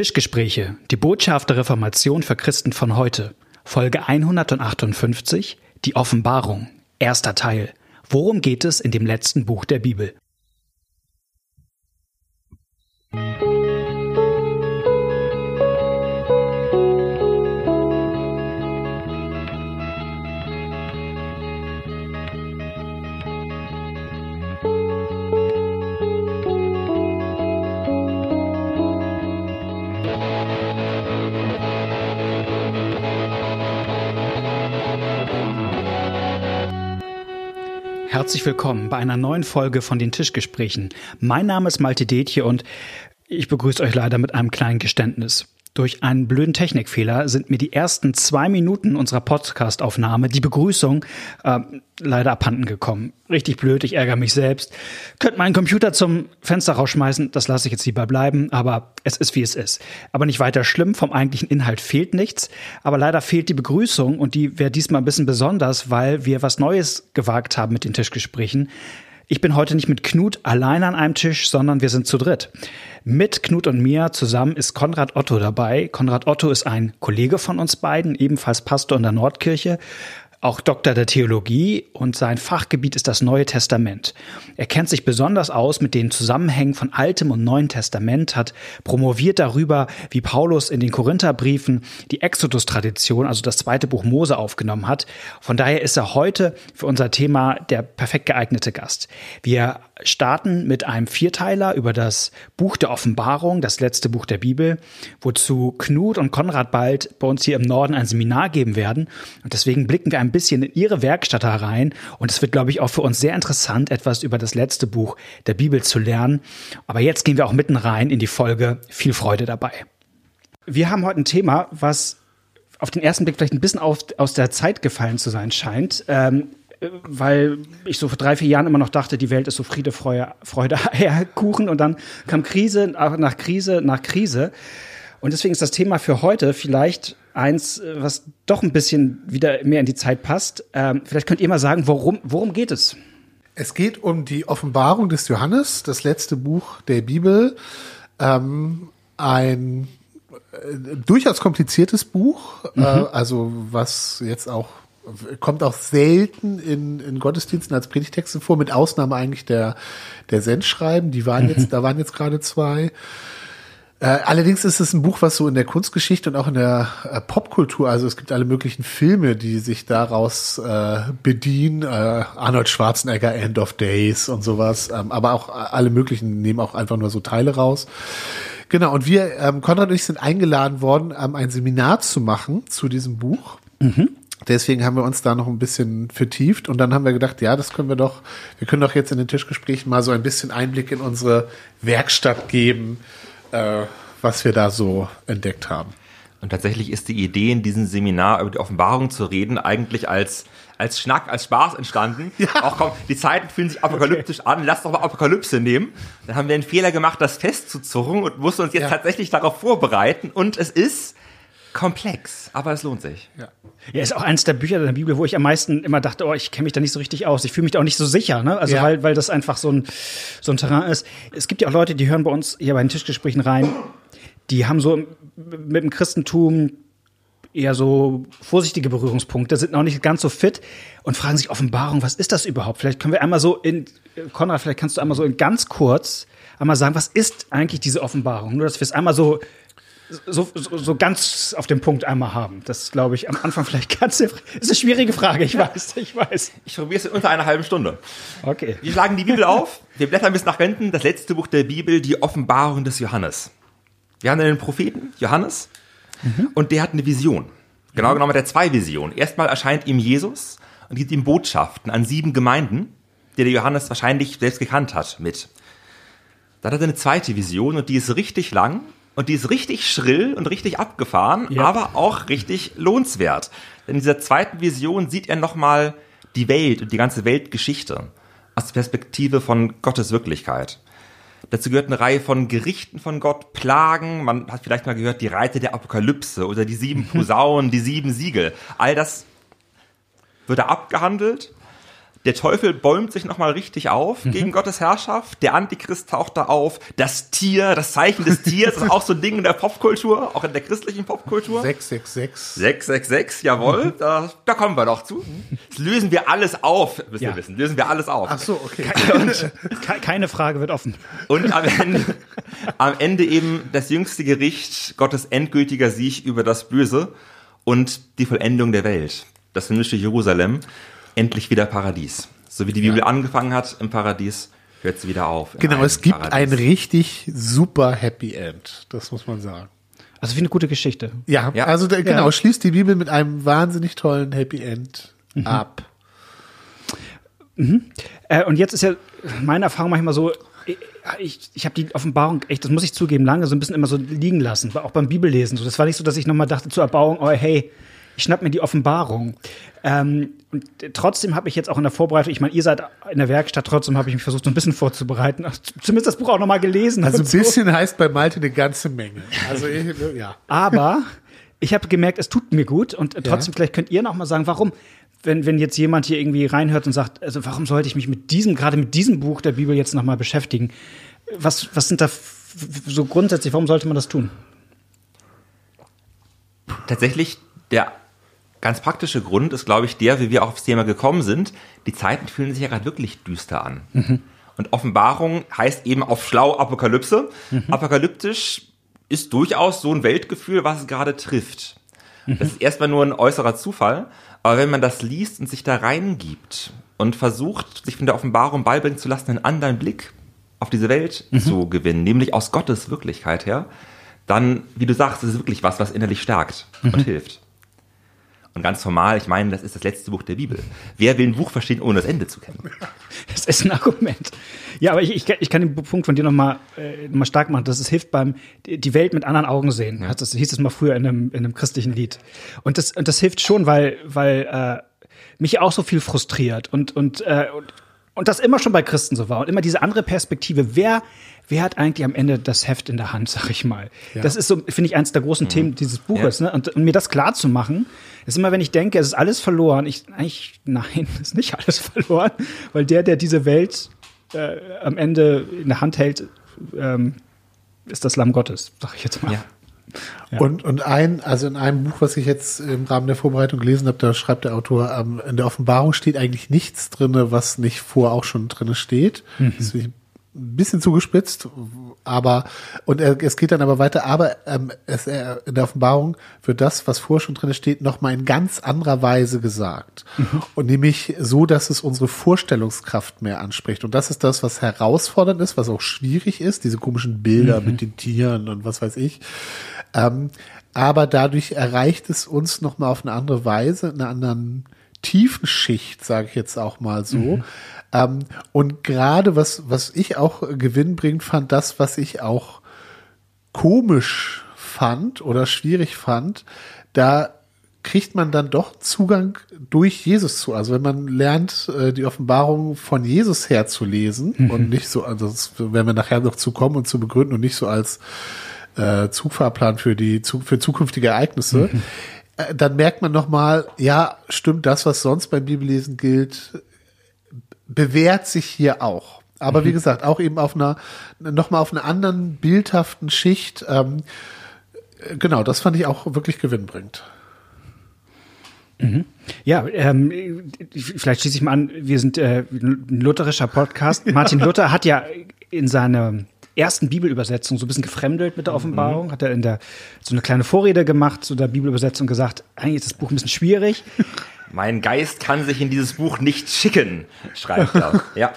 Tischgespräche, die Botschaft der Reformation für Christen von heute. Folge 158, die Offenbarung, erster Teil. Worum geht es in dem letzten Buch der Bibel? Herzlich willkommen bei einer neuen Folge von den Tischgesprächen. Mein Name ist Malte Detje und ich begrüße euch leider mit einem kleinen Geständnis. Durch einen blöden Technikfehler sind mir die ersten zwei Minuten unserer Podcast-Aufnahme, die Begrüßung, äh, leider abhanden gekommen. Richtig blöd, ich ärgere mich selbst. Könnt meinen Computer zum Fenster rausschmeißen, das lasse ich jetzt lieber bleiben, aber es ist wie es ist. Aber nicht weiter schlimm, vom eigentlichen Inhalt fehlt nichts, aber leider fehlt die Begrüßung und die wäre diesmal ein bisschen besonders, weil wir was Neues gewagt haben mit den Tischgesprächen. Ich bin heute nicht mit Knut allein an einem Tisch, sondern wir sind zu dritt. Mit Knut und mir zusammen ist Konrad Otto dabei. Konrad Otto ist ein Kollege von uns beiden, ebenfalls Pastor in der Nordkirche auch Doktor der Theologie und sein Fachgebiet ist das Neue Testament. Er kennt sich besonders aus mit den Zusammenhängen von Altem und Neuen Testament, hat promoviert darüber, wie Paulus in den Korintherbriefen die Exodus-Tradition, also das zweite Buch Mose, aufgenommen hat. Von daher ist er heute für unser Thema der perfekt geeignete Gast. Wir starten mit einem Vierteiler über das Buch der Offenbarung, das letzte Buch der Bibel, wozu Knut und Konrad bald bei uns hier im Norden ein Seminar geben werden. Und deswegen blicken wir ein ein bisschen in ihre Werkstatt herein und es wird, glaube ich, auch für uns sehr interessant, etwas über das letzte Buch der Bibel zu lernen. Aber jetzt gehen wir auch mitten rein in die Folge. Viel Freude dabei. Wir haben heute ein Thema, was auf den ersten Blick vielleicht ein bisschen auf, aus der Zeit gefallen zu sein scheint. Ähm, weil ich so vor drei, vier Jahren immer noch dachte, die Welt ist so Friede, Freude, Freude, Eierkuchen und dann kam Krise nach Krise nach Krise. Und deswegen ist das Thema für heute vielleicht eins, was doch ein bisschen wieder mehr in die Zeit passt. Ähm, vielleicht könnt ihr mal sagen, worum, worum geht es? Es geht um die Offenbarung des Johannes, das letzte Buch der Bibel. Ähm, ein äh, durchaus kompliziertes Buch, äh, mhm. äh, also was jetzt auch kommt auch selten in, in Gottesdiensten als Predigtexte vor, mit Ausnahme eigentlich der, der Sendschreiben. Die waren jetzt, mhm. da waren jetzt gerade zwei. Äh, allerdings ist es ein Buch, was so in der Kunstgeschichte und auch in der äh, Popkultur, also es gibt alle möglichen Filme, die sich daraus äh, bedienen, äh, Arnold Schwarzenegger, End of Days und sowas, ähm, aber auch alle möglichen nehmen auch einfach nur so Teile raus. Genau, und wir, ähm, Konrad und ich sind eingeladen worden, ähm, ein Seminar zu machen zu diesem Buch. Mhm. Deswegen haben wir uns da noch ein bisschen vertieft und dann haben wir gedacht, ja, das können wir doch, wir können doch jetzt in den Tischgesprächen mal so ein bisschen Einblick in unsere Werkstatt geben äh, was wir da so entdeckt haben. Und tatsächlich ist die Idee, in diesem Seminar über die Offenbarung zu reden, eigentlich als als Schnack, als Spaß entstanden. Ja. Auch komm, die Zeiten fühlen sich apokalyptisch okay. an, lass doch mal Apokalypse nehmen. Dann haben wir einen Fehler gemacht, das festzuzurren und mussten uns jetzt ja. tatsächlich darauf vorbereiten. Und es ist komplex, aber es lohnt sich. Ja. Ja, ist auch eines der Bücher der Bibel, wo ich am meisten immer dachte, oh, ich kenne mich da nicht so richtig aus. Ich fühle mich da auch nicht so sicher, ne? Also ja. weil, weil das einfach so ein, so ein Terrain ist. Es gibt ja auch Leute, die hören bei uns hier bei den Tischgesprächen rein, die haben so mit dem Christentum eher so vorsichtige Berührungspunkte, sind noch nicht ganz so fit und fragen sich Offenbarung, was ist das überhaupt? Vielleicht können wir einmal so in, Konrad, vielleicht kannst du einmal so in ganz kurz einmal sagen, was ist eigentlich diese Offenbarung? Nur, dass wir es einmal so so, so, so ganz auf den Punkt einmal haben. Das glaube ich am Anfang vielleicht ganz ist eine schwierige Frage, ich weiß, ich weiß. Ich probiere es in unter einer halben Stunde. Okay. Wir schlagen die Bibel auf, wir blättern bis nach hinten, das letzte Buch der Bibel, die Offenbarung des Johannes. Wir haben einen Propheten, Johannes, mhm. und der hat eine Vision. Genau mhm. genommen hat er zwei Visionen. Erstmal erscheint ihm Jesus und gibt ihm Botschaften an sieben Gemeinden, die der Johannes wahrscheinlich selbst gekannt hat, mit. Dann hat er eine zweite Vision und die ist richtig lang und die ist richtig schrill und richtig abgefahren, ja. aber auch richtig lohnenswert. Denn in dieser zweiten Vision sieht er nochmal die Welt und die ganze Weltgeschichte aus der Perspektive von Gottes Wirklichkeit. Dazu gehört eine Reihe von Gerichten von Gott, Plagen, man hat vielleicht mal gehört, die Reite der Apokalypse oder die sieben Posaunen, die sieben Siegel. All das wird da abgehandelt. Der Teufel bäumt sich nochmal richtig auf mhm. gegen Gottes Herrschaft. Der Antichrist taucht da auf. Das Tier, das Zeichen des Tiers ist auch so ein Ding in der Popkultur, auch in der christlichen Popkultur. 666. 666, jawohl. Mhm. Da, da kommen wir doch zu. Das lösen wir alles auf, müsst ihr ja. wissen. Lösen wir alles auf. Ach so, okay. Und, keine Frage wird offen. Und am Ende, am Ende eben das jüngste Gericht, Gottes endgültiger Sieg über das Böse und die Vollendung der Welt. Das himmlische Jerusalem endlich wieder Paradies. So wie die Bibel ja. angefangen hat im Paradies, hört sie wieder auf. Genau, es gibt Paradies. ein richtig super Happy End. Das muss man sagen. Also wie eine gute Geschichte. Ja, ja. also der, genau, ja. schließt die Bibel mit einem wahnsinnig tollen Happy End mhm. ab. Mhm. Äh, und jetzt ist ja meine Erfahrung manchmal so, ich, ich habe die Offenbarung, echt, das muss ich zugeben, lange so ein bisschen immer so liegen lassen, auch beim Bibellesen. So. Das war nicht so, dass ich nochmal dachte zur Erbauung, oh hey, ich schnapp mir die Offenbarung. Ähm, und trotzdem habe ich jetzt auch in der Vorbereitung, ich meine, ihr seid in der Werkstatt, trotzdem habe ich mich versucht, so ein bisschen vorzubereiten. Zumindest das Buch auch nochmal gelesen. Also ein bisschen so. heißt bei Malte eine ganze Menge. Also ja. Aber ich habe gemerkt, es tut mir gut und trotzdem, ja. vielleicht könnt ihr noch mal sagen, warum, wenn, wenn jetzt jemand hier irgendwie reinhört und sagt, also warum sollte ich mich mit diesem, gerade mit diesem Buch der Bibel jetzt noch mal beschäftigen? Was, was sind da so grundsätzlich, warum sollte man das tun? Tatsächlich der ganz praktische Grund ist, glaube ich, der, wie wir auch aufs Thema gekommen sind. Die Zeiten fühlen sich ja gerade wirklich düster an. Mhm. Und Offenbarung heißt eben auf schlau Apokalypse. Mhm. Apokalyptisch ist durchaus so ein Weltgefühl, was es gerade trifft. Mhm. Das ist erstmal nur ein äußerer Zufall. Aber wenn man das liest und sich da reingibt und versucht, sich von der Offenbarung beibringen zu lassen, einen anderen Blick auf diese Welt mhm. zu gewinnen, nämlich aus Gottes Wirklichkeit her, dann, wie du sagst, ist es wirklich was, was innerlich stärkt mhm. und hilft. Und ganz formal, ich meine, das ist das letzte Buch der Bibel. Wer will ein Buch verstehen, ohne das Ende zu kennen? Das ist ein Argument. Ja, aber ich, ich, ich kann den Punkt von dir nochmal äh, noch mal stark machen, dass es hilft beim die Welt mit anderen Augen sehen. Ja. Das hieß es mal früher in einem, in einem christlichen Lied. Und das, und das hilft schon, weil, weil äh, mich auch so viel frustriert und, und, äh, und, und das immer schon bei Christen so war. Und immer diese andere Perspektive. Wer, wer hat eigentlich am Ende das Heft in der Hand, sag ich mal. Ja. Das ist so, finde ich, eins der großen mhm. Themen dieses Buches. Ja. Ne? Und, und, mir das klar zu machen, ist immer, wenn ich denke, es ist alles verloren. Ich, eigentlich, nein, ist nicht alles verloren, weil der, der diese Welt äh, am Ende in der Hand hält, ähm, ist das Lamm Gottes, sag ich jetzt mal. Ja. Ja. Und, und ein, also in einem Buch, was ich jetzt im Rahmen der Vorbereitung gelesen habe, da schreibt der Autor, ähm, in der Offenbarung steht eigentlich nichts drinne, was nicht vor auch schon drinne steht. Mhm. Ich ein bisschen zugespitzt, aber und er, es geht dann aber weiter, aber ähm, es, er, in der Offenbarung wird das, was vorher schon drin steht, noch mal in ganz anderer Weise gesagt mhm. und nämlich so, dass es unsere Vorstellungskraft mehr anspricht und das ist das, was herausfordernd ist, was auch schwierig ist, diese komischen Bilder mhm. mit den Tieren und was weiß ich. Ähm, aber dadurch erreicht es uns noch mal auf eine andere Weise, in einer anderen Tiefenschicht, sage ich jetzt auch mal so. Mhm ähm, und gerade was, was ich auch gewinnbringend fand, das, was ich auch komisch fand oder schwierig fand, da kriegt man dann doch Zugang durch Jesus zu. Also wenn man lernt, äh, die Offenbarung von Jesus her zu lesen mhm. und nicht so, also das werden wir nachher noch zu kommen und zu begründen und nicht so als äh, Zugfahrplan für die für zukünftige Ereignisse, mhm. Äh, dann merkt man noch mal, ja, stimmt das, was sonst beim Bibellesen gilt, bewährt sich hier auch. Aber mhm. wie gesagt, auch eben auf einer, nochmal auf einer anderen bildhaften Schicht. Ähm, genau, das fand ich auch wirklich gewinnbringend. Mhm. Ja, ähm, vielleicht schließe ich mal an, wir sind äh, ein lutherischer Podcast. Martin Luther hat ja in seiner ersten Bibelübersetzung so ein bisschen gefremdelt mit der. Offenbarung, mhm. hat er in der so eine kleine Vorrede gemacht zu der Bibelübersetzung gesagt, eigentlich ist das Buch ein bisschen schwierig. Mein Geist kann sich in dieses Buch nicht schicken, schreibt er. ja.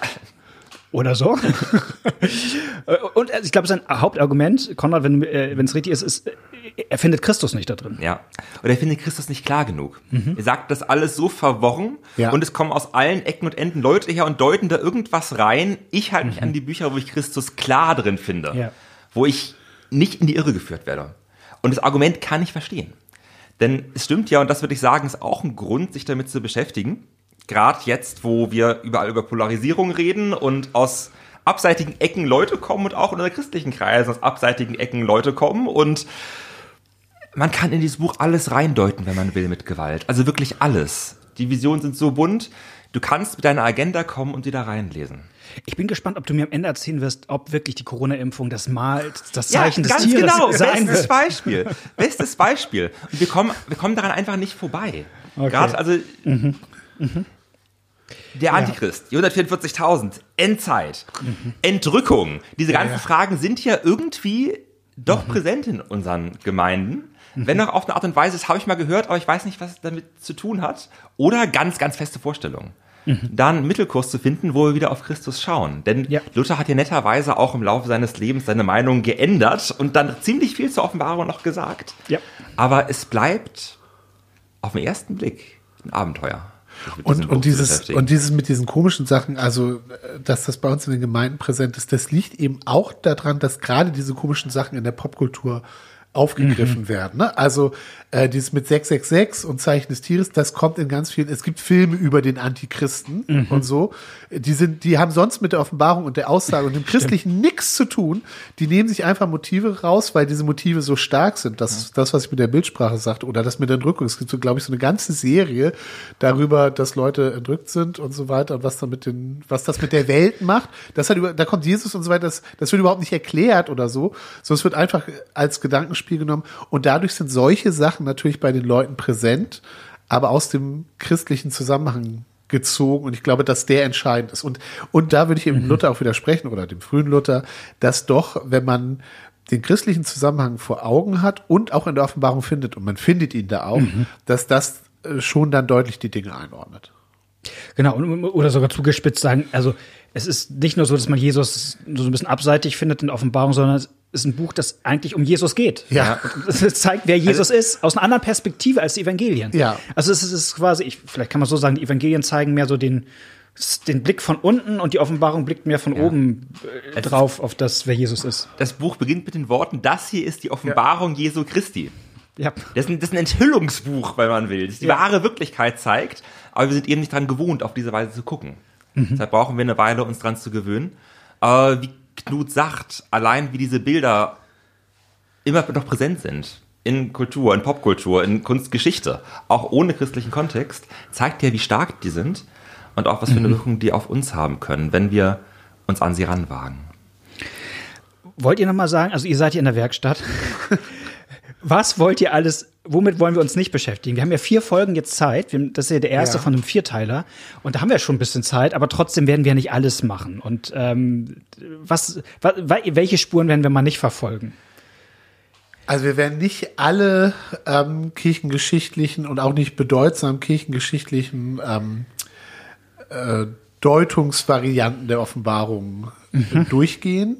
Oder so. Und ich glaube, sein Hauptargument, Konrad, wenn äh, es richtig ist, ist, er findet Christus nicht da drin. Ja. Oder er findet Christus nicht klar genug. Mhm. Er sagt das alles so verworren ja. und es kommen aus allen Ecken und Enden Leute her und deuten da irgendwas rein. Ich halte mich mhm. an die Bücher, wo ich Christus klar drin finde. Ja. Wo ich nicht in die Irre geführt werde. Und das Argument kann ich verstehen. Denn es stimmt ja, und das würde ich sagen, ist auch ein Grund, sich damit zu beschäftigen. Gerade jetzt, wo wir überall über Polarisierung reden und aus abseitigen Ecken Leute kommen und auch in der christlichen Kreisen aus abseitigen Ecken Leute kommen und man kann in dieses Buch alles reindeuten, wenn man will, mit Gewalt. Also wirklich alles. Die Visionen sind so bunt. Du kannst mit deiner Agenda kommen und sie da reinlesen. Ich bin gespannt, ob du mir am Ende erzählen wirst, ob wirklich die Corona-Impfung das Mal, das Zeichen ja, des Tieres genau. sein Bestes wird. Beispiel. Bestes Beispiel. Und wir kommen, wir kommen daran einfach nicht vorbei. Okay. Gerade, also, mhm. Mhm. Der Antichrist, die 144.000, Endzeit, mhm. Entrückung. Diese ganzen ja, ja. Fragen sind ja irgendwie doch mhm. präsent in unseren Gemeinden. Mhm. Wenn auch auf eine Art und Weise, das habe ich mal gehört, aber ich weiß nicht, was es damit zu tun hat. Oder ganz, ganz feste Vorstellungen. Mhm. Da einen Mittelkurs zu finden, wo wir wieder auf Christus schauen. Denn ja. Luther hat ja netterweise auch im Laufe seines Lebens seine Meinung geändert und dann ziemlich viel zur Offenbarung noch gesagt. Ja. Aber es bleibt auf den ersten Blick ein Abenteuer. Und, und dieses, und dieses mit diesen komischen Sachen, also, dass das bei uns in den Gemeinden präsent ist, das liegt eben auch daran, dass gerade diese komischen Sachen in der Popkultur aufgegriffen mhm. werden. Ne? Also äh, dieses mit 666 und Zeichen des Tieres, das kommt in ganz vielen, es gibt Filme über den Antichristen mhm. und so. Die sind, die haben sonst mit der Offenbarung und der Aussage und dem Christlichen nichts zu tun. Die nehmen sich einfach Motive raus, weil diese Motive so stark sind. Das, ja. das was ich mit der Bildsprache sagte, oder das mit der Entrückung. Es gibt so, glaube ich, so eine ganze Serie darüber, dass Leute entrückt sind und so weiter und was da mit den, was das mit der Welt macht. Das hat über, da kommt Jesus und so weiter, das, das wird überhaupt nicht erklärt oder so, sondern es wird einfach als Gedankenspiel genommen. Und dadurch sind solche Sachen natürlich bei den Leuten präsent, aber aus dem christlichen Zusammenhang gezogen und ich glaube, dass der entscheidend ist. Und, und da würde ich eben mhm. Luther auch widersprechen oder dem frühen Luther, dass doch, wenn man den christlichen Zusammenhang vor Augen hat und auch in der Offenbarung findet und man findet ihn da auch, mhm. dass das äh, schon dann deutlich die Dinge einordnet. Genau, oder sogar zugespitzt sagen, also es ist nicht nur so, dass man Jesus so ein bisschen abseitig findet in der Offenbarung, sondern es ist ein Buch, das eigentlich um Jesus geht. Ja. Es zeigt, wer Jesus also, ist, aus einer anderen Perspektive als die Evangelien. Ja. Also es ist quasi, ich, vielleicht kann man so sagen, die Evangelien zeigen mehr so den, den Blick von unten und die Offenbarung blickt mehr von ja. oben äh, drauf auf das, wer Jesus ist. Das Buch beginnt mit den Worten, das hier ist die Offenbarung ja. Jesu Christi. Ja. Das ist, ein, das ist ein Enthüllungsbuch, wenn man will, das die ja. wahre Wirklichkeit zeigt, aber wir sind eben nicht dran gewohnt, auf diese Weise zu gucken. Mhm. Deshalb brauchen wir eine Weile, uns dran zu gewöhnen. Äh, wie Knut sagt, allein wie diese Bilder immer noch präsent sind in Kultur, in Popkultur, in Kunstgeschichte, auch ohne christlichen Kontext, zeigt ja, wie stark die sind und auch was für eine mhm. Wirkung die auf uns haben können, wenn wir uns an sie ranwagen. Wollt ihr nochmal sagen, also ihr seid hier in der Werkstatt. Was wollt ihr alles, womit wollen wir uns nicht beschäftigen? Wir haben ja vier Folgen jetzt Zeit. Das ist ja der erste ja. von einem Vierteiler. Und da haben wir schon ein bisschen Zeit, aber trotzdem werden wir nicht alles machen. Und ähm, was, welche Spuren werden wir mal nicht verfolgen? Also wir werden nicht alle ähm, kirchengeschichtlichen und auch nicht bedeutsam kirchengeschichtlichen ähm, äh, Deutungsvarianten der Offenbarung mhm. durchgehen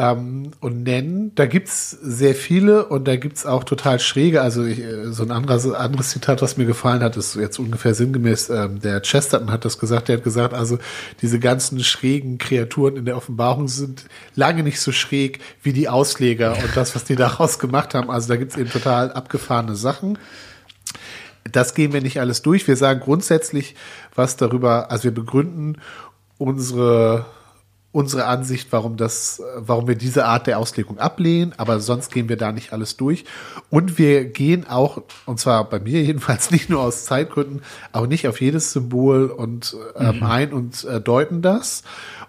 ähm, und nennen. Da gibt's sehr viele und da gibt's auch total schräge. Also ich, äh, so ein anderes, anderes Zitat, was mir gefallen hat, ist jetzt ungefähr sinngemäß, ähm, der Chesterton hat das gesagt, der hat gesagt, also diese ganzen schrägen Kreaturen in der Offenbarung sind lange nicht so schräg wie die Ausleger und das, was die daraus gemacht haben. Also da gibt's eben total abgefahrene Sachen. Das gehen wir nicht alles durch. Wir sagen grundsätzlich was darüber, also wir begründen unsere unsere Ansicht, warum das, warum wir diese Art der Auslegung ablehnen, aber sonst gehen wir da nicht alles durch. Und wir gehen auch, und zwar bei mir jedenfalls nicht nur aus Zeitgründen, auch nicht auf jedes Symbol und ähm, mhm. ein und äh, deuten das.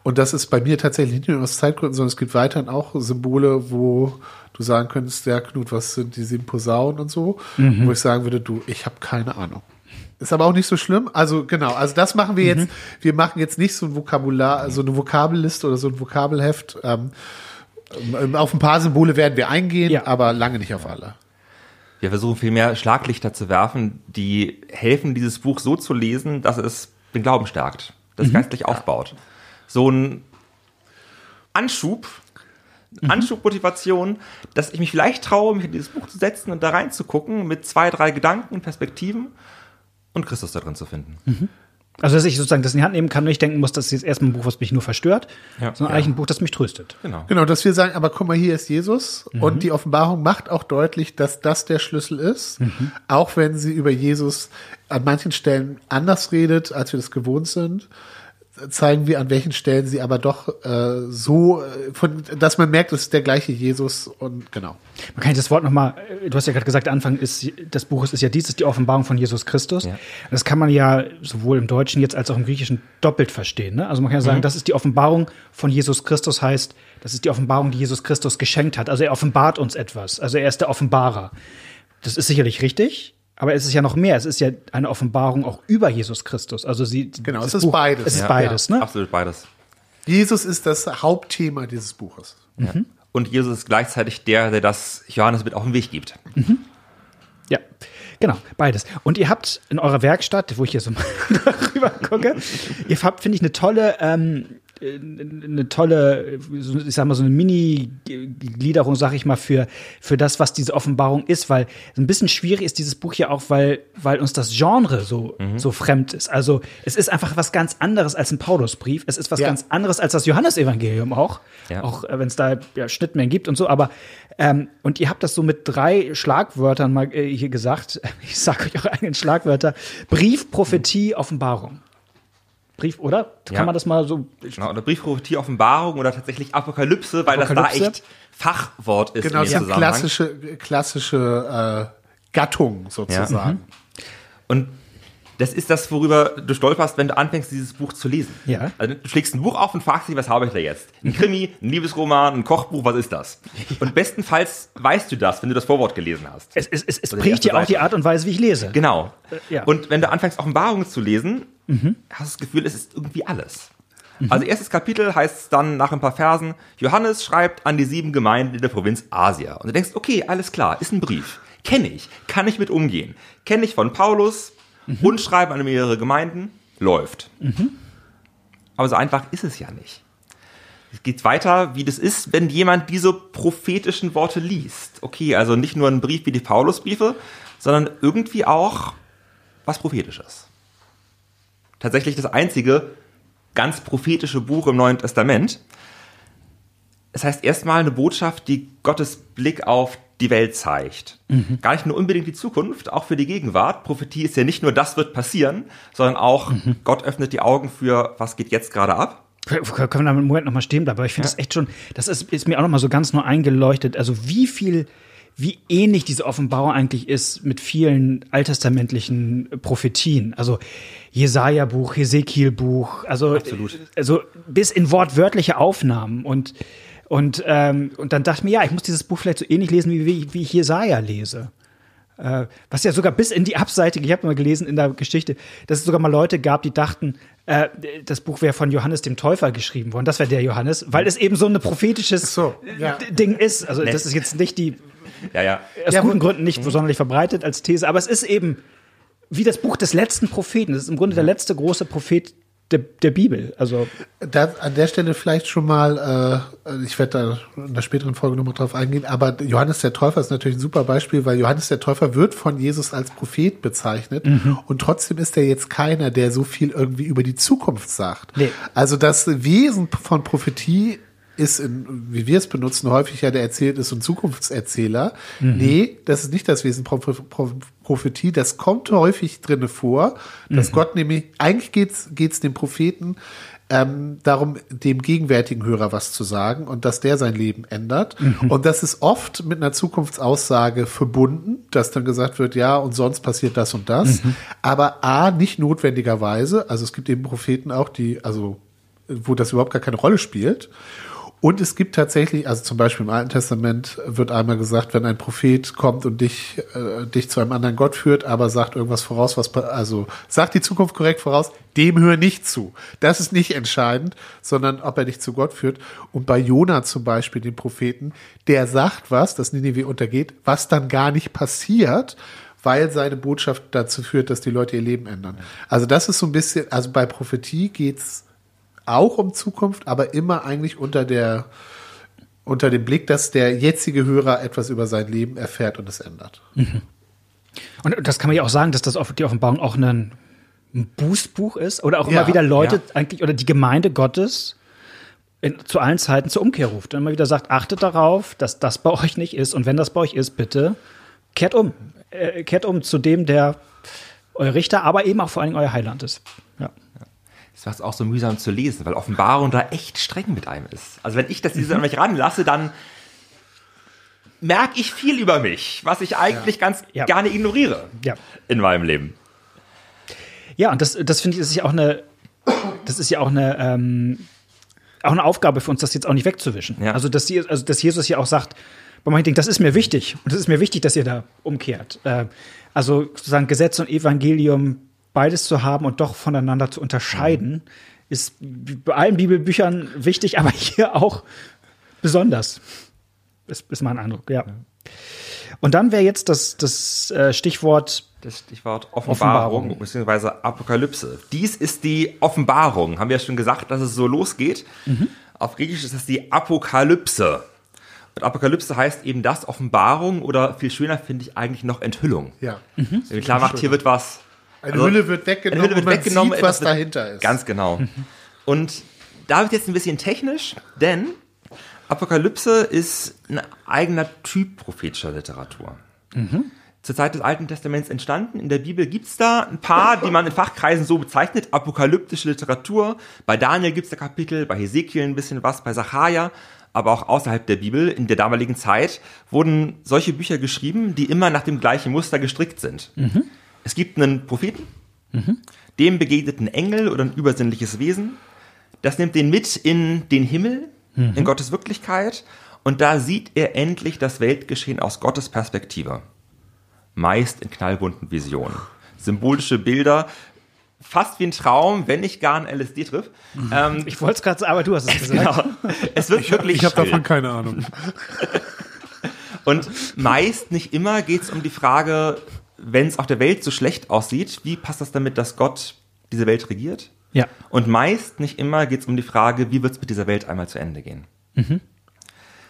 Und das ist bei mir tatsächlich nicht nur aus Zeitgründen, sondern es gibt weiterhin auch Symbole, wo du sagen könntest, ja Knut, was sind die sieben Posaunen und so, mhm. wo ich sagen würde, du, ich habe keine Ahnung. Ist aber auch nicht so schlimm. Also genau, also das machen wir jetzt. Mhm. Wir machen jetzt nicht so ein Vokabular, so eine Vokabelliste oder so ein Vokabelheft. Ähm, ähm, auf ein paar Symbole werden wir eingehen, ja. aber lange nicht auf alle. Wir versuchen vielmehr Schlaglichter zu werfen, die helfen, dieses Buch so zu lesen, dass es den Glauben stärkt, das mhm. geistlich aufbaut. So ein Anschub, mhm. Anschubmotivation, dass ich mich vielleicht traue, mich in dieses Buch zu setzen und da reinzugucken mit zwei, drei Gedanken, Perspektiven und Christus da drin zu finden. Mhm. Also, dass ich sozusagen das in die Hand nehmen kann und nicht denken muss, das ist jetzt erstmal ein Buch, was mich nur verstört, ja. sondern ja. eigentlich ein Buch, das mich tröstet. Genau. Genau, dass wir sagen, aber guck mal, hier ist Jesus mhm. und die Offenbarung macht auch deutlich, dass das der Schlüssel ist, mhm. auch wenn sie über Jesus an manchen Stellen anders redet, als wir das gewohnt sind. Zeigen wir, an welchen Stellen sie aber doch äh, so, äh, von, dass man merkt, es ist der gleiche Jesus und genau. Man kann das Wort nochmal, äh, du hast ja gerade gesagt, Anfang ist des Buches ist ja dies, ist die Offenbarung von Jesus Christus. Ja. Das kann man ja sowohl im Deutschen jetzt als auch im Griechischen doppelt verstehen. Ne? Also man kann ja sagen, mhm. das ist die Offenbarung von Jesus Christus, heißt, das ist die Offenbarung, die Jesus Christus geschenkt hat. Also er offenbart uns etwas. Also er ist der Offenbarer. Das ist sicherlich richtig. Aber es ist ja noch mehr. Es ist ja eine Offenbarung auch über Jesus Christus. Also sie. Genau, es ist Buch, beides. Es ist ja, beides, ja, ne? Absolut beides. Jesus ist das Hauptthema dieses Buches. Ja. Mhm. Und Jesus ist gleichzeitig der, der das Johannes mit auf den Weg gibt. Mhm. Ja, genau, beides. Und ihr habt in eurer Werkstatt, wo ich hier so rüber gucke, ihr habt, finde ich, eine tolle ähm, eine tolle, ich sag mal, so eine Mini-Gliederung, sag ich mal, für, für das, was diese Offenbarung ist, weil ein bisschen schwierig ist dieses Buch ja auch, weil, weil uns das Genre so, mhm. so fremd ist. Also es ist einfach was ganz anderes als ein Paulusbrief. Es ist was ja. ganz anderes als das Johannesevangelium auch. Ja. Auch äh, wenn es da ja, Schnittmengen gibt und so. Aber ähm, und ihr habt das so mit drei Schlagwörtern mal äh, hier gesagt. Ich sage euch eure eigenen Schlagwörter. Brief, Prophetie, Offenbarung. Brief, oder? Kann ja. man das mal so. Genau, oder Briefprophetie, Offenbarung oder tatsächlich Apokalypse, weil Apokalypse. das da echt Fachwort ist. Genau, das ist klassische, klassische äh, Gattung sozusagen. Ja. Mhm. Und das ist das, worüber du stolperst, wenn du anfängst, dieses Buch zu lesen. Ja. Also du schlägst ein Buch auf und fragst dich, was habe ich da jetzt? Ein Krimi, ein Liebesroman, ein Kochbuch, was ist das? Ja. Und bestenfalls weißt du das, wenn du das Vorwort gelesen hast. Es, es, es, es prägt dir auch die Art und Weise, wie ich lese. Genau. Äh, ja. Und wenn du anfängst, Offenbarungen zu lesen, mhm. hast du das Gefühl, es ist irgendwie alles. Mhm. Also erstes Kapitel heißt es dann nach ein paar Versen, Johannes schreibt an die sieben Gemeinden in der Provinz Asia. Und du denkst, okay, alles klar, ist ein Brief. Kenne ich, kann ich mit umgehen. Kenne ich von Paulus, mhm. und schreiben an mehrere Gemeinden, läuft. Mhm. Aber so einfach ist es ja nicht. Es geht weiter, wie das ist, wenn jemand diese prophetischen Worte liest. Okay, also nicht nur ein Brief wie die Paulusbriefe, sondern irgendwie auch was Prophetisches. Tatsächlich das einzige ganz prophetische Buch im Neuen Testament. Es heißt erstmal eine Botschaft, die Gottes Blick auf die Welt zeigt. Mhm. Gar nicht nur unbedingt die Zukunft, auch für die Gegenwart. Prophetie ist ja nicht nur, das wird passieren, sondern auch, mhm. Gott öffnet die Augen für, was geht jetzt gerade ab. Können wir da einen Moment nochmal stehen bleiben? Aber ich finde ja. das echt schon, das ist, ist mir auch nochmal so ganz nur eingeleuchtet. Also wie viel, wie ähnlich diese Offenbarung eigentlich ist mit vielen alttestamentlichen Prophetien. Also Jesaja-Buch, Hesekiel-Buch, also, Absolut. also bis in wortwörtliche Aufnahmen und und, ähm, und dann dachte ich mir, ja, ich muss dieses Buch vielleicht so ähnlich lesen, wie, wie, ich Jesaja lese. Äh, was ja sogar bis in die Abseitige, ich habe mal gelesen in der Geschichte, dass es sogar mal Leute gab, die dachten, äh, das Buch wäre von Johannes dem Täufer geschrieben worden. Das wäre der Johannes, weil es eben so ein prophetisches so, ja. Ding ist. Also nee. das ist jetzt nicht die, ja, ja. aus ja, guten Gründen nicht mhm. sonderlich verbreitet als These, aber es ist eben wie das Buch des letzten Propheten. Das ist im Grunde der letzte große Prophet der, der Bibel. Also da, an der Stelle vielleicht schon mal, äh, ich werde da in der späteren Folge nochmal drauf eingehen, aber Johannes der Täufer ist natürlich ein super Beispiel, weil Johannes der Täufer wird von Jesus als Prophet bezeichnet mhm. und trotzdem ist er jetzt keiner, der so viel irgendwie über die Zukunft sagt. Nee. Also das Wesen von Prophetie ist, in, wie wir es benutzen, häufig ja der Erzählt ist und Zukunftserzähler. Mhm. Nee, das ist nicht das Wesen Prophetie. Das kommt häufig drinne vor, dass mhm. Gott nämlich, eigentlich geht's, geht's dem Propheten ähm, darum, dem gegenwärtigen Hörer was zu sagen und dass der sein Leben ändert. Mhm. Und das ist oft mit einer Zukunftsaussage verbunden, dass dann gesagt wird, ja, und sonst passiert das und das. Mhm. Aber A, nicht notwendigerweise. Also es gibt eben Propheten auch, die, also, wo das überhaupt gar keine Rolle spielt. Und es gibt tatsächlich, also zum Beispiel im Alten Testament wird einmal gesagt, wenn ein Prophet kommt und dich, äh, dich zu einem anderen Gott führt, aber sagt irgendwas voraus, was, also sagt die Zukunft korrekt voraus, dem hör nicht zu. Das ist nicht entscheidend, sondern ob er dich zu Gott führt. Und bei Jona zum Beispiel, dem Propheten, der sagt was, das Ninive untergeht, was dann gar nicht passiert, weil seine Botschaft dazu führt, dass die Leute ihr Leben ändern. Also das ist so ein bisschen, also bei Prophetie geht's auch um Zukunft, aber immer eigentlich unter der unter dem Blick, dass der jetzige Hörer etwas über sein Leben erfährt und es ändert. Mhm. Und das kann man ja auch sagen, dass das die Offenbarung auch ein, ein Boostbuch ist oder auch ja, immer wieder Leute ja. eigentlich oder die Gemeinde Gottes in, zu allen Zeiten zur Umkehr ruft und immer wieder sagt, achtet darauf, dass das bei euch nicht ist und wenn das bei euch ist, bitte kehrt um. Äh, kehrt um zu dem, der euer Richter, aber eben auch vor allen Dingen euer Heiland ist. Das war auch so mühsam zu lesen, weil Offenbarung da echt streng mit einem ist. Also wenn ich das diese an mich ranlasse, dann merke ich viel über mich, was ich eigentlich ja. ganz ja. gerne ignoriere ja. in meinem Leben. Ja, und das, das finde ich, ist ja auch eine, das ist ja auch eine, ähm, auch eine Aufgabe für uns, das jetzt auch nicht wegzuwischen. Also, dass, die, also, dass Jesus ja auch sagt, bei manchen Dingen, das ist mir wichtig. Und es ist mir wichtig, dass ihr da umkehrt. Äh, also sozusagen Gesetz und Evangelium beides zu haben und doch voneinander zu unterscheiden, mhm. ist bei allen Bibelbüchern wichtig, aber hier auch besonders. Ist, ist mein Eindruck, ja. Und dann wäre jetzt das, das äh, Stichwort. Das Stichwort Offenbarung, Offenbarung beziehungsweise Apokalypse. Dies ist die Offenbarung. Haben wir ja schon gesagt, dass es so losgeht. Mhm. Auf Griechisch ist das die Apokalypse. Und Apokalypse heißt eben das Offenbarung oder viel schöner finde ich eigentlich noch Enthüllung. Ja. Mhm. Wenn klar macht, hier wird was. Eine also, Hülle wird weggenommen, Hülle wird weggenommen, sieht, was dahinter ist. Ganz genau. Und da wird jetzt ein bisschen technisch, denn Apokalypse ist ein eigener Typ prophetischer Literatur. Mhm. Zur Zeit des Alten Testaments entstanden. In der Bibel gibt es da ein paar, die man in Fachkreisen so bezeichnet, apokalyptische Literatur. Bei Daniel gibt es da Kapitel, bei Hesekiel ein bisschen was, bei Sacharja, aber auch außerhalb der Bibel in der damaligen Zeit wurden solche Bücher geschrieben, die immer nach dem gleichen Muster gestrickt sind. Mhm. Es gibt einen Propheten, mhm. dem begegnet ein Engel oder ein übersinnliches Wesen. Das nimmt den mit in den Himmel, mhm. in Gottes Wirklichkeit und da sieht er endlich das Weltgeschehen aus Gottes Perspektive. Meist in knallbunten Visionen. Symbolische Bilder, fast wie ein Traum, wenn nicht gar ein LSD-Trip. Mhm. Ähm, ich wollte es gerade sagen, aber du hast es gesagt. Genau. Es wird ich, wirklich. Ich habe davon keine Ahnung. Und meist, nicht immer, geht es um die Frage, wenn es auf der Welt so schlecht aussieht, wie passt das damit, dass Gott diese Welt regiert? Ja. Und meist, nicht immer, geht es um die Frage, wie wird es mit dieser Welt einmal zu Ende gehen? Mhm.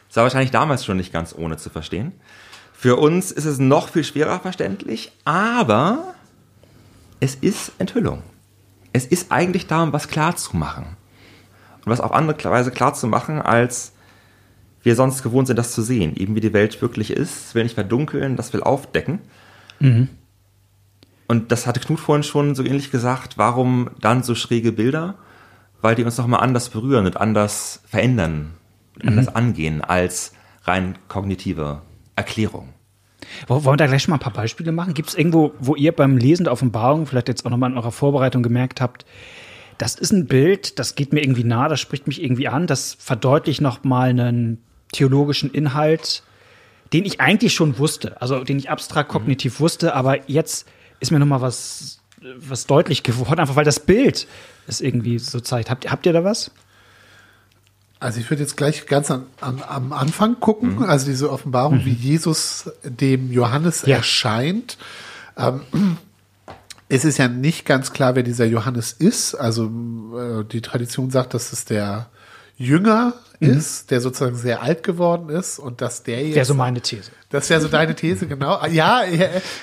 Das war wahrscheinlich damals schon nicht ganz ohne zu verstehen. Für uns ist es noch viel schwerer verständlich, aber es ist Enthüllung. Es ist eigentlich darum, was klar zu machen. Und was auf andere Weise klar zu machen, als wir sonst gewohnt sind, das zu sehen. Eben wie die Welt wirklich ist. Will nicht verdunkeln, das will aufdecken. Mhm. Und das hatte Knut vorhin schon so ähnlich gesagt, warum dann so schräge Bilder? Weil die uns nochmal anders berühren und anders verändern, mhm. anders angehen als rein kognitive Erklärung. Wollen wir da gleich schon mal ein paar Beispiele machen? Gibt es irgendwo, wo ihr beim Lesen der Offenbarung vielleicht jetzt auch nochmal in eurer Vorbereitung gemerkt habt, das ist ein Bild, das geht mir irgendwie nah, das spricht mich irgendwie an, das verdeutlicht nochmal einen theologischen Inhalt, den ich eigentlich schon wusste, also den ich abstrakt kognitiv mhm. wusste, aber jetzt ist mir noch mal was, was deutlich geworden, einfach weil das Bild es irgendwie so zeigt. Habt, habt ihr da was? Also ich würde jetzt gleich ganz an, an, am Anfang gucken, mhm. also diese Offenbarung, mhm. wie Jesus dem Johannes ja. erscheint. Ähm, es ist ja nicht ganz klar, wer dieser Johannes ist. Also äh, die Tradition sagt, dass es der Jünger mhm. ist, der sozusagen sehr alt geworden ist und dass der jetzt. Wäre so meine These. Das wäre so deine These, genau. Ja,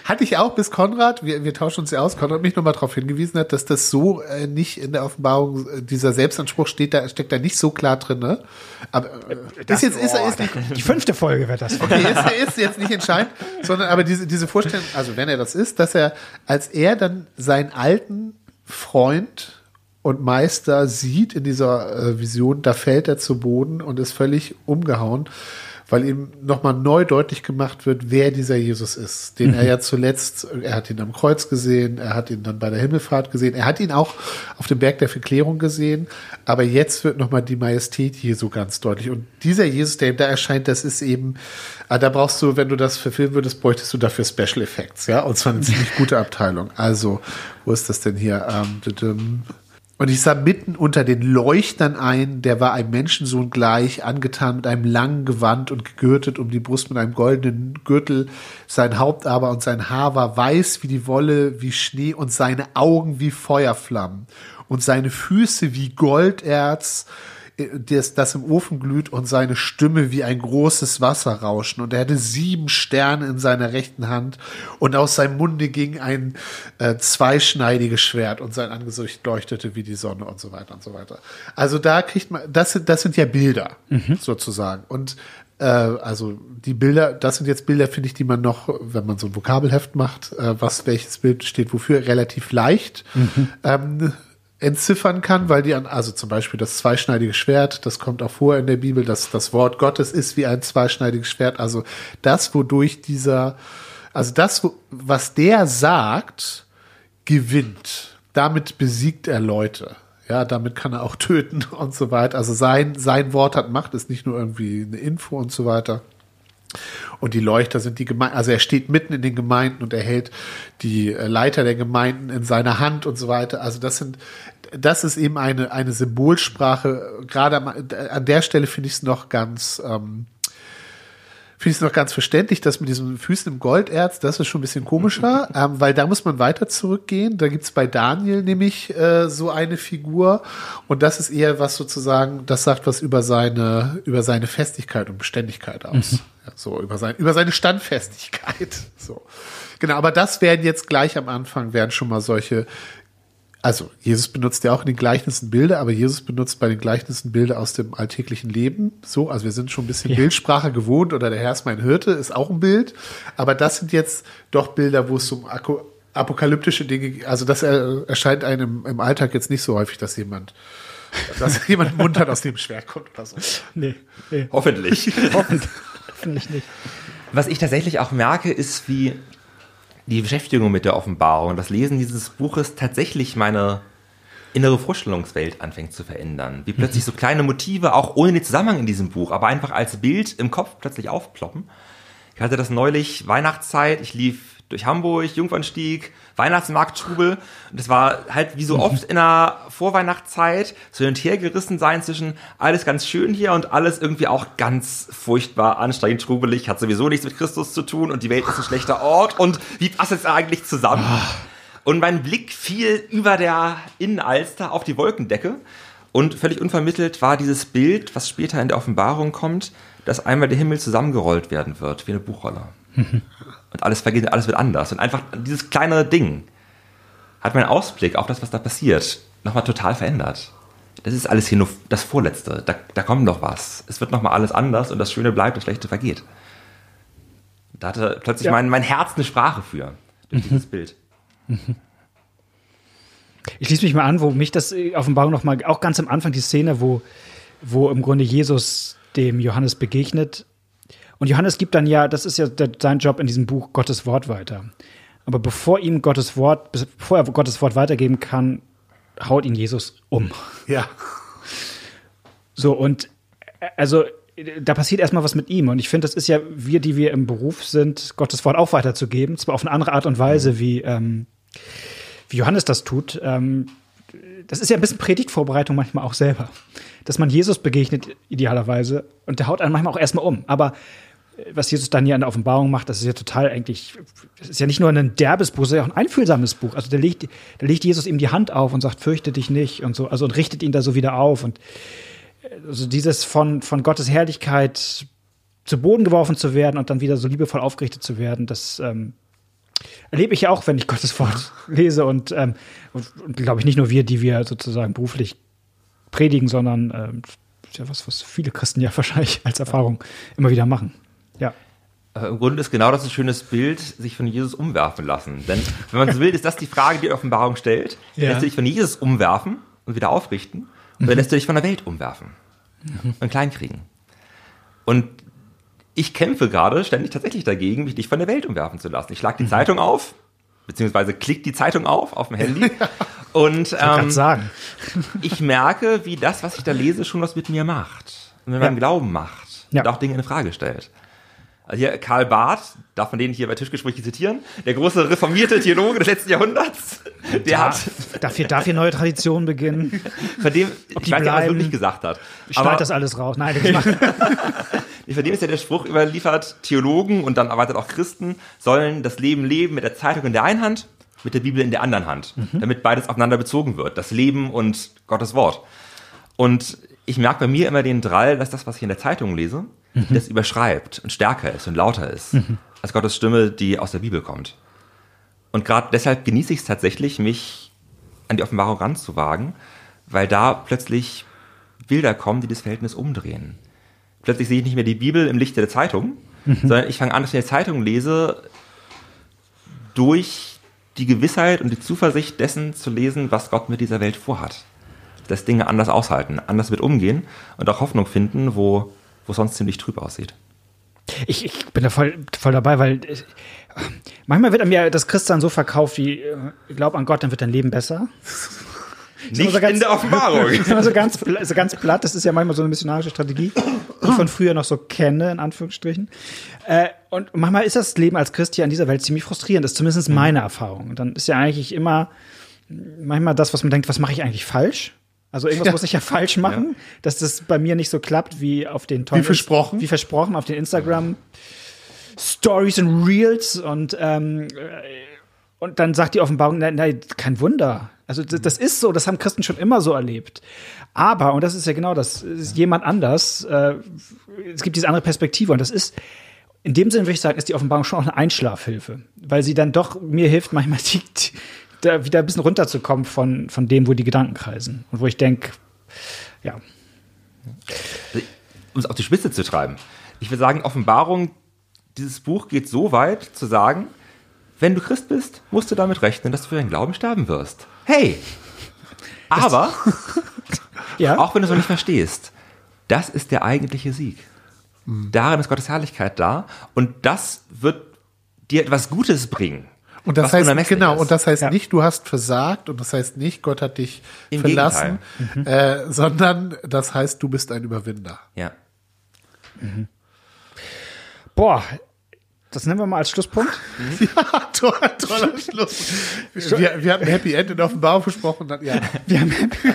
hatte ich auch bis Konrad, wir, wir tauschen uns ja aus, Konrad mich nochmal darauf hingewiesen hat, dass das so äh, nicht in der Offenbarung, äh, dieser Selbstanspruch steht da, steckt da nicht so klar drin. Ne? Aber äh, das, ist jetzt, ist, oh, ist, ist die fünfte Folge wird das. Okay, ist, ist jetzt nicht entscheidend, sondern aber diese, diese Vorstellung, also wenn er das ist, dass er, als er dann seinen alten Freund und Meister sieht in dieser äh, Vision, da fällt er zu Boden und ist völlig umgehauen, weil ihm nochmal neu deutlich gemacht wird, wer dieser Jesus ist, den mhm. er ja zuletzt, er hat ihn am Kreuz gesehen, er hat ihn dann bei der Himmelfahrt gesehen, er hat ihn auch auf dem Berg der Verklärung gesehen, aber jetzt wird nochmal die Majestät Jesu ganz deutlich. Und dieser Jesus, der ihm da erscheint, das ist eben, ah, da brauchst du, wenn du das verfilmen würdest, bräuchtest du dafür Special Effects, ja, und zwar eine ziemlich gute Abteilung. Also, wo ist das denn hier? Ähm, und ich sah mitten unter den Leuchtern ein, der war einem Menschensohn gleich, angetan mit einem langen Gewand und gegürtet um die Brust mit einem goldenen Gürtel. Sein Haupt aber und sein Haar war weiß wie die Wolle, wie Schnee und seine Augen wie Feuerflammen und seine Füße wie Golderz das, das im Ofen glüht und seine Stimme wie ein großes Wasserrauschen. Und er hatte sieben Sterne in seiner rechten Hand und aus seinem Munde ging ein äh, zweischneidiges Schwert und sein Angesicht leuchtete wie die Sonne und so weiter und so weiter. Also da kriegt man, das sind, das sind ja Bilder mhm. sozusagen. Und äh, also die Bilder, das sind jetzt Bilder, finde ich, die man noch, wenn man so ein Vokabelheft macht, äh, was welches Bild steht wofür, relativ leicht. Mhm. Ähm, entziffern kann, weil die an, also zum Beispiel das zweischneidige Schwert, das kommt auch vor in der Bibel, dass das Wort Gottes ist wie ein zweischneidiges Schwert. Also das, wodurch dieser, also das, was der sagt, gewinnt. Damit besiegt er Leute. Ja, damit kann er auch töten und so weiter. Also sein, sein Wort hat Macht, ist nicht nur irgendwie eine Info und so weiter. Und die Leuchter sind die Gemeinden, also er steht mitten in den Gemeinden und er hält die äh, Leiter der Gemeinden in seiner Hand und so weiter. Also das sind, das ist eben eine, eine Symbolsprache. Gerade an der Stelle finde ich es noch ganz, ähm, finde ich es noch ganz verständlich, dass mit diesen Füßen im Golderz, das ist schon ein bisschen komischer, ähm, weil da muss man weiter zurückgehen. Da gibt's bei Daniel nämlich äh, so eine Figur und das ist eher was sozusagen, das sagt was über seine, über seine Festigkeit und Beständigkeit aus. Mhm. Ja, so, über, sein, über seine Standfestigkeit. So. Genau, aber das werden jetzt gleich am Anfang, werden schon mal solche also Jesus benutzt ja auch in den Gleichnissen Bilder, aber Jesus benutzt bei den Gleichnissen Bilder aus dem alltäglichen Leben. So, also wir sind schon ein bisschen ja. Bildsprache gewohnt oder der Herr ist mein Hirte ist auch ein Bild. Aber das sind jetzt doch Bilder, wo es um apokalyptische Dinge, also das erscheint einem im Alltag jetzt nicht so häufig, dass jemand dass jemand muntert aus dem Schwert kommt oder so. Nee, nee. Hoffentlich. Hoffentlich. Hoffentlich nicht. Was ich tatsächlich auch merke, ist, wie die Beschäftigung mit der Offenbarung, das Lesen dieses Buches tatsächlich meine innere Vorstellungswelt anfängt zu verändern. Wie plötzlich so kleine Motive, auch ohne den Zusammenhang in diesem Buch, aber einfach als Bild im Kopf plötzlich aufploppen. Ich hatte das neulich Weihnachtszeit, ich lief durch Hamburg, Jungfernstieg, Weihnachtsmarkttrubel. Und das war halt wie so mhm. oft in der Vorweihnachtszeit so hin und her gerissen sein zwischen alles ganz schön hier und alles irgendwie auch ganz furchtbar anstrengend, trubelig, hat sowieso nichts mit Christus zu tun und die Welt ist ein schlechter Ort und wie passt es eigentlich zusammen? Ah. Und mein Blick fiel über der Innenalster auf die Wolkendecke und völlig unvermittelt war dieses Bild, was später in der Offenbarung kommt, dass einmal der Himmel zusammengerollt werden wird, wie eine Buchrolle. Mhm und alles vergeht, alles wird anders. Und einfach dieses kleine Ding hat meinen Ausblick auf das, was da passiert, nochmal total verändert. Das ist alles hier nur das Vorletzte. Da, da kommt noch was. Es wird nochmal alles anders und das Schöne bleibt, das Schlechte vergeht. Da hatte plötzlich ja. mein, mein Herz eine Sprache für, durch mhm. dieses Bild. Ich schließe mich mal an, wo mich das äh, Offenbarung nochmal, auch ganz am Anfang die Szene, wo, wo im Grunde Jesus dem Johannes begegnet und Johannes gibt dann ja, das ist ja der, sein Job in diesem Buch, Gottes Wort weiter. Aber bevor ihm Gottes Wort, bevor er Gottes Wort weitergeben kann, haut ihn Jesus um. Ja. So, und also da passiert erstmal was mit ihm. Und ich finde, das ist ja wir, die wir im Beruf sind, Gottes Wort auch weiterzugeben. Zwar auf eine andere Art und Weise, wie, ähm, wie Johannes das tut. Ähm, das ist ja ein bisschen Predigtvorbereitung manchmal auch selber. Dass man Jesus begegnet, idealerweise, und der haut einen manchmal auch erstmal um. Aber was Jesus dann hier an der Offenbarung macht, das ist ja total eigentlich, das ist ja nicht nur ein derbes Buch, es ist ja auch ein einfühlsames Buch. Also da legt, da legt Jesus ihm die Hand auf und sagt, fürchte dich nicht und so, also und richtet ihn da so wieder auf. Und also dieses von, von Gottes Herrlichkeit zu Boden geworfen zu werden und dann wieder so liebevoll aufgerichtet zu werden, das ähm, erlebe ich ja auch, wenn ich Gottes Wort lese und, ähm, und, und glaube ich nicht nur wir, die wir sozusagen beruflich predigen, sondern ähm, ja was, was viele Christen ja wahrscheinlich als Erfahrung immer wieder machen. Ja. Äh, Im Grunde ist genau das ein schönes Bild, sich von Jesus umwerfen lassen. Denn wenn man so will, ist das die Frage, die Offenbarung stellt. Ja. Lässt du dich von Jesus umwerfen und wieder aufrichten? Oder mhm. lässt du dich von der Welt umwerfen mhm. und kleinkriegen? Und ich kämpfe gerade ständig tatsächlich dagegen, mich nicht von der Welt umwerfen zu lassen. Ich schlag die mhm. Zeitung auf, beziehungsweise klick die Zeitung auf auf dem Handy. und ähm, sagen. ich merke, wie das, was ich da lese, schon was mit mir macht. Und mit ja. meinem Glauben macht. Ja. Und auch Dinge in Frage stellt. Also hier Karl Barth, darf man den hier bei Tischgesprächen zitieren, der große reformierte Theologe des letzten Jahrhunderts, der da, hat. Dafür, darf hier neue Traditionen beginnen. Von dem, Ob ich weiß nicht, was er wirklich gesagt hat. Schneid das alles raus. Nein, ich Von dem ist ja der Spruch überliefert, Theologen und dann erweitert auch Christen sollen das Leben leben mit der Zeitung in der einen Hand, mit der Bibel in der anderen Hand, mhm. damit beides aufeinander bezogen wird. Das Leben und Gottes Wort. Und ich merke bei mir immer den Drall, dass das, was ich in der Zeitung lese, mhm. das überschreibt und stärker ist und lauter ist mhm. als Gottes Stimme, die aus der Bibel kommt. Und gerade deshalb genieße ich es tatsächlich, mich an die Offenbarung ranzuwagen, weil da plötzlich Bilder kommen, die das Verhältnis umdrehen. Plötzlich sehe ich nicht mehr die Bibel im Lichte der Zeitung, mhm. sondern ich fange an, dass ich in der Zeitung lese, durch die Gewissheit und die Zuversicht dessen zu lesen, was Gott mit dieser Welt vorhat. Dass Dinge anders aushalten, anders mit umgehen und auch Hoffnung finden, wo, wo sonst ziemlich trüb aussieht. Ich, ich bin da voll, voll dabei, weil ich, manchmal wird einem ja das Christsein so verkauft, wie äh, glaub an Gott, dann wird dein Leben besser. Nicht so ganz, in der Offenbarung. so ganz, so ganz platt, das ist ja manchmal so eine missionarische Strategie, die ich von früher noch so kenne, in Anführungsstrichen. Äh, und manchmal ist das Leben als Christ hier an dieser Welt ziemlich frustrierend. Das ist zumindest meine Erfahrung. Und dann ist ja eigentlich immer manchmal das, was man denkt, was mache ich eigentlich falsch? Also irgendwas ja. muss ich ja falsch machen, ja. dass das bei mir nicht so klappt wie auf den tollen, wie versprochen, wie versprochen auf den Instagram Stories und Reels und ähm, und dann sagt die Offenbarung, nein, nein, kein Wunder. Also das, das, ist so, das haben Christen schon immer so erlebt. Aber und das ist ja genau das, ist jemand anders. Äh, es gibt diese andere Perspektive und das ist in dem Sinne würde ich sagen, ist die Offenbarung schon auch eine Einschlafhilfe, weil sie dann doch mir hilft, manchmal die, da wieder ein bisschen runterzukommen von, von dem, wo die Gedanken kreisen. Und wo ich denke, ja. Um es auf die Spitze zu treiben. Ich würde sagen, Offenbarung, dieses Buch geht so weit zu sagen, wenn du Christ bist, musst du damit rechnen, dass du für deinen Glauben sterben wirst. Hey! Aber, ja? auch wenn du es noch nicht verstehst, das ist der eigentliche Sieg. Mhm. Darin ist Gottes Herrlichkeit da und das wird dir etwas Gutes bringen. Und das heißt, genau, ist. und das heißt ja. nicht, du hast versagt und das heißt nicht, Gott hat dich Im verlassen, mhm. äh, sondern das heißt, du bist ein Überwinder. Ja. Mhm. Boah, das nehmen wir mal als Schlusspunkt. Mhm. Ja, toller, toller Schluss. Wir, wir hatten Happy End in Offenbarung versprochen. Dann, ja. Wir haben Happy,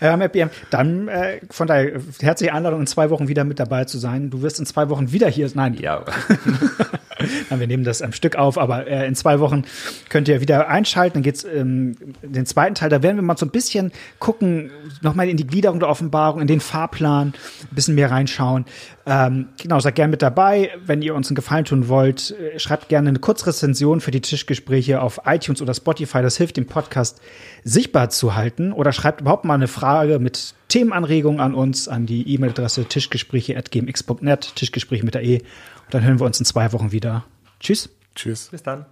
wir haben Happy End. Dann äh, von daher herzliche Einladung, in zwei Wochen wieder mit dabei zu sein. Du wirst in zwei Wochen wieder hier. Nein, ja. wir nehmen das am Stück auf, aber äh, in zwei Wochen könnt ihr wieder einschalten. Dann geht's ähm, den zweiten Teil. Da werden wir mal so ein bisschen gucken, nochmal in die Gliederung der Offenbarung, in den Fahrplan, ein bisschen mehr reinschauen. Ähm, genau, seid gerne mit dabei. Wenn ihr uns einen Gefallen tun wollt, äh, schreibt gerne eine Kurzrezension für die Tischgespräche auf iTunes oder Spotify. Das hilft dem Podcast sichtbar zu halten. Oder schreibt überhaupt mal eine Frage mit Themenanregungen an uns, an die E-Mail-Adresse tischgespräche.gmx.net, Tischgespräche mit der E. Und dann hören wir uns in zwei Wochen wieder. Tschüss. Tschüss. Bis dann.